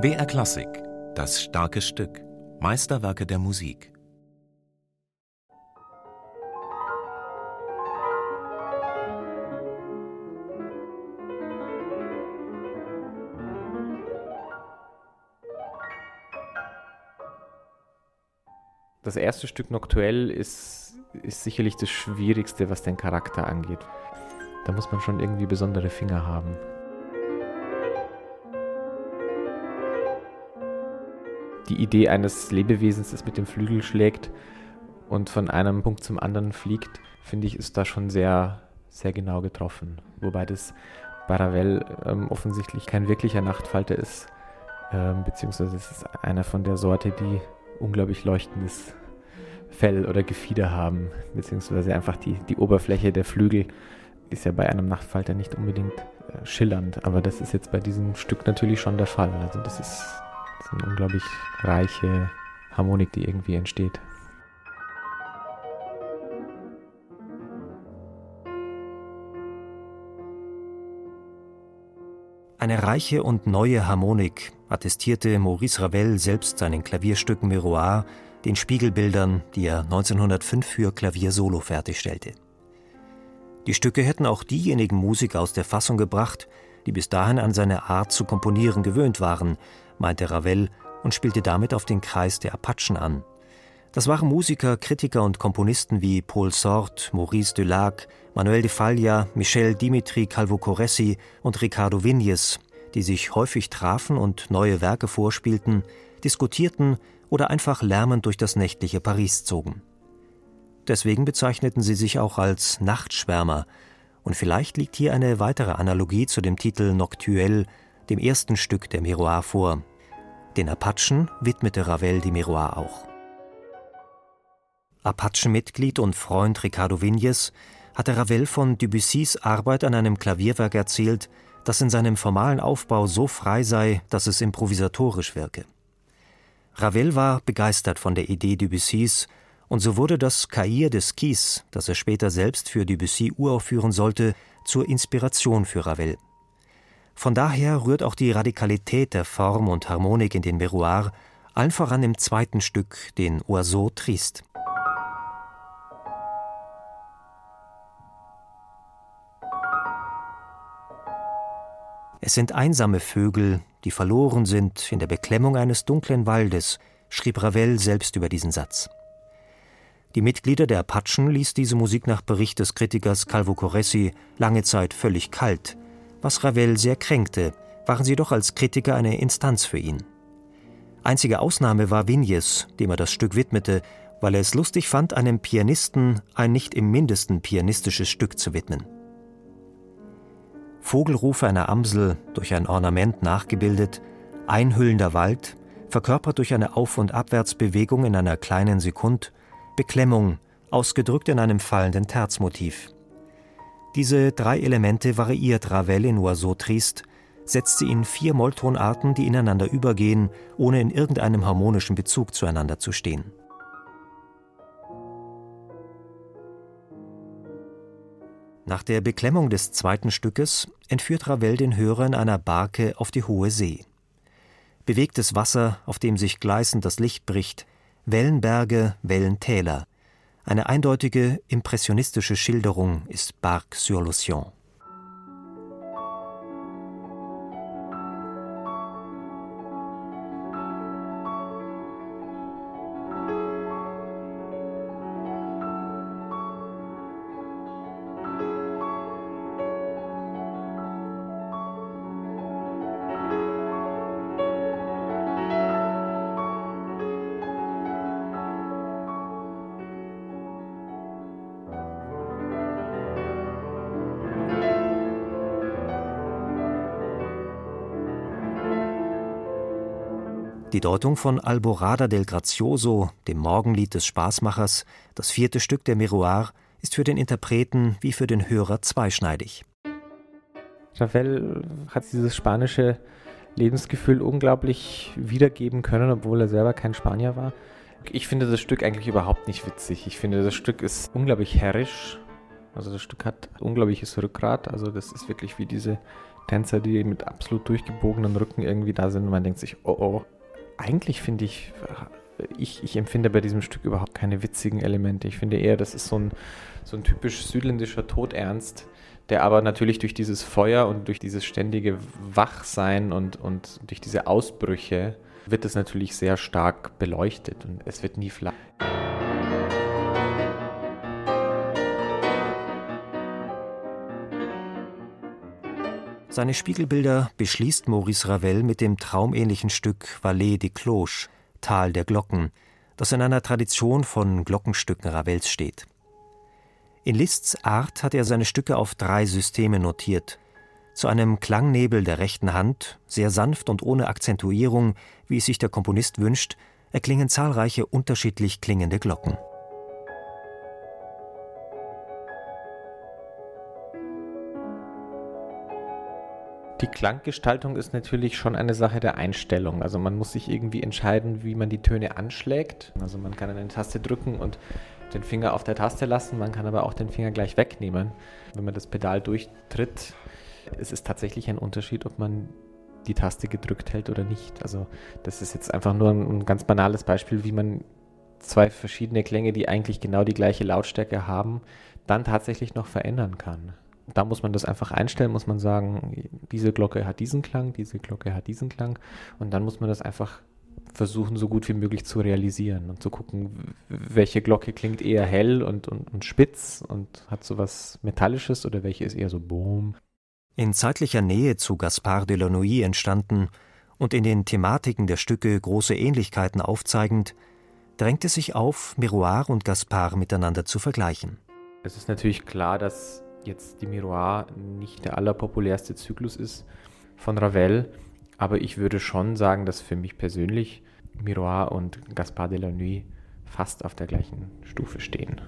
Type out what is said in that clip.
BR Klassik, das starke Stück, Meisterwerke der Musik. Das erste Stück Noctuell ist, ist sicherlich das Schwierigste, was den Charakter angeht. Da muss man schon irgendwie besondere Finger haben. Die Idee eines Lebewesens, das mit dem Flügel schlägt und von einem Punkt zum anderen fliegt, finde ich, ist da schon sehr, sehr genau getroffen. Wobei das bei Ravel ähm, offensichtlich kein wirklicher Nachtfalter ist, ähm, beziehungsweise es ist einer von der Sorte, die unglaublich leuchtendes Fell oder Gefieder haben, beziehungsweise einfach die, die Oberfläche der Flügel ist ja bei einem Nachtfalter nicht unbedingt äh, schillernd, aber das ist jetzt bei diesem Stück natürlich schon der Fall. Also das ist, ist eine unglaublich reiche Harmonik, die irgendwie entsteht. Eine reiche und neue Harmonik attestierte Maurice Ravel selbst seinen Klavierstücken Miroir, den Spiegelbildern, die er 1905 für Klavier solo fertigstellte. Die Stücke hätten auch diejenigen Musiker aus der Fassung gebracht, die bis dahin an seine Art zu komponieren gewöhnt waren, meinte Ravel und spielte damit auf den Kreis der Apachen an. Das waren Musiker, Kritiker und Komponisten wie Paul Sort, Maurice Dulac, Manuel de Falla, Michel Dimitri Calvo-Corressi und Ricardo Vignes, die sich häufig trafen und neue Werke vorspielten, diskutierten oder einfach lärmend durch das nächtliche Paris zogen. Deswegen bezeichneten sie sich auch als Nachtschwärmer, und vielleicht liegt hier eine weitere Analogie zu dem Titel Noctuel, dem ersten Stück der Miroir vor. Den Apachen widmete Ravel die Miroir auch. Apachen-Mitglied und Freund Ricardo Vignes hatte Ravel von Debussys Arbeit an einem Klavierwerk erzählt, das in seinem formalen Aufbau so frei sei, dass es improvisatorisch wirke. Ravel war begeistert von der Idee Debussys, und so wurde das Cahiers des Skis, das er später selbst für Debussy uraufführen sollte, zur Inspiration für Ravel. Von daher rührt auch die Radikalität der Form und Harmonik in den Miroir, allen voran im zweiten Stück, den Oiseau Triste. Es sind einsame Vögel, die verloren sind in der Beklemmung eines dunklen Waldes, schrieb Ravel selbst über diesen Satz. Die Mitglieder der Apachen ließ diese Musik nach Bericht des Kritikers Calvo Corressi lange Zeit völlig kalt, was Ravel sehr kränkte, waren sie doch als Kritiker eine Instanz für ihn. Einzige Ausnahme war Vignes, dem er das Stück widmete, weil er es lustig fand, einem Pianisten ein nicht im mindesten pianistisches Stück zu widmen. Vogelrufe einer Amsel durch ein Ornament nachgebildet, einhüllender Wald, verkörpert durch eine Auf- und Abwärtsbewegung in einer kleinen Sekund, Beklemmung, ausgedrückt in einem fallenden Terzmotiv. Diese drei Elemente variiert Ravel in Oiseau Triste, setzt sie in vier Molltonarten, die ineinander übergehen, ohne in irgendeinem harmonischen Bezug zueinander zu stehen. Nach der Beklemmung des zweiten Stückes entführt Ravel den Hörer in einer Barke auf die hohe See. Bewegtes Wasser, auf dem sich gleißend das Licht bricht, Wellenberge, Wellentäler. Eine eindeutige impressionistische Schilderung ist Barque sur l'Océan. Die Deutung von Alborada del Grazioso, dem Morgenlied des Spaßmachers, das vierte Stück der Miroir, ist für den Interpreten wie für den Hörer zweischneidig. Ravel hat dieses spanische Lebensgefühl unglaublich wiedergeben können, obwohl er selber kein Spanier war. Ich finde das Stück eigentlich überhaupt nicht witzig. Ich finde, das Stück ist unglaublich herrisch Also das Stück hat unglaubliches Rückgrat. Also das ist wirklich wie diese Tänzer, die mit absolut durchgebogenen Rücken irgendwie da sind. Und man denkt sich, oh oh, eigentlich finde ich, ich, ich empfinde bei diesem Stück überhaupt keine witzigen Elemente. Ich finde eher, das ist so ein, so ein typisch südländischer Todernst, der aber natürlich durch dieses Feuer und durch dieses ständige Wachsein und, und durch diese Ausbrüche wird es natürlich sehr stark beleuchtet und es wird nie flach. Seine Spiegelbilder beschließt Maurice Ravel mit dem traumähnlichen Stück Vallée des Cloches, Tal der Glocken, das in einer Tradition von Glockenstücken Ravels steht. In Liszt's Art hat er seine Stücke auf drei Systeme notiert. Zu einem Klangnebel der rechten Hand, sehr sanft und ohne Akzentuierung, wie es sich der Komponist wünscht, erklingen zahlreiche unterschiedlich klingende Glocken. Die Klanggestaltung ist natürlich schon eine Sache der Einstellung. Also man muss sich irgendwie entscheiden, wie man die Töne anschlägt. Also man kann eine Taste drücken und den Finger auf der Taste lassen, man kann aber auch den Finger gleich wegnehmen. Wenn man das Pedal durchtritt, es ist tatsächlich ein Unterschied, ob man die Taste gedrückt hält oder nicht. Also das ist jetzt einfach nur ein ganz banales Beispiel, wie man zwei verschiedene Klänge, die eigentlich genau die gleiche Lautstärke haben, dann tatsächlich noch verändern kann da muss man das einfach einstellen, muss man sagen, diese Glocke hat diesen Klang, diese Glocke hat diesen Klang und dann muss man das einfach versuchen, so gut wie möglich zu realisieren und zu gucken, welche Glocke klingt eher hell und, und, und spitz und hat so was Metallisches oder welche ist eher so boom. In zeitlicher Nähe zu Gaspard de la Nuit entstanden und in den Thematiken der Stücke große Ähnlichkeiten aufzeigend, drängt es sich auf, Miroir und Gaspard miteinander zu vergleichen. Es ist natürlich klar, dass jetzt die Miroir nicht der allerpopulärste Zyklus ist von Ravel, aber ich würde schon sagen, dass für mich persönlich Miroir und Gaspard de la Nuit fast auf der gleichen Stufe stehen.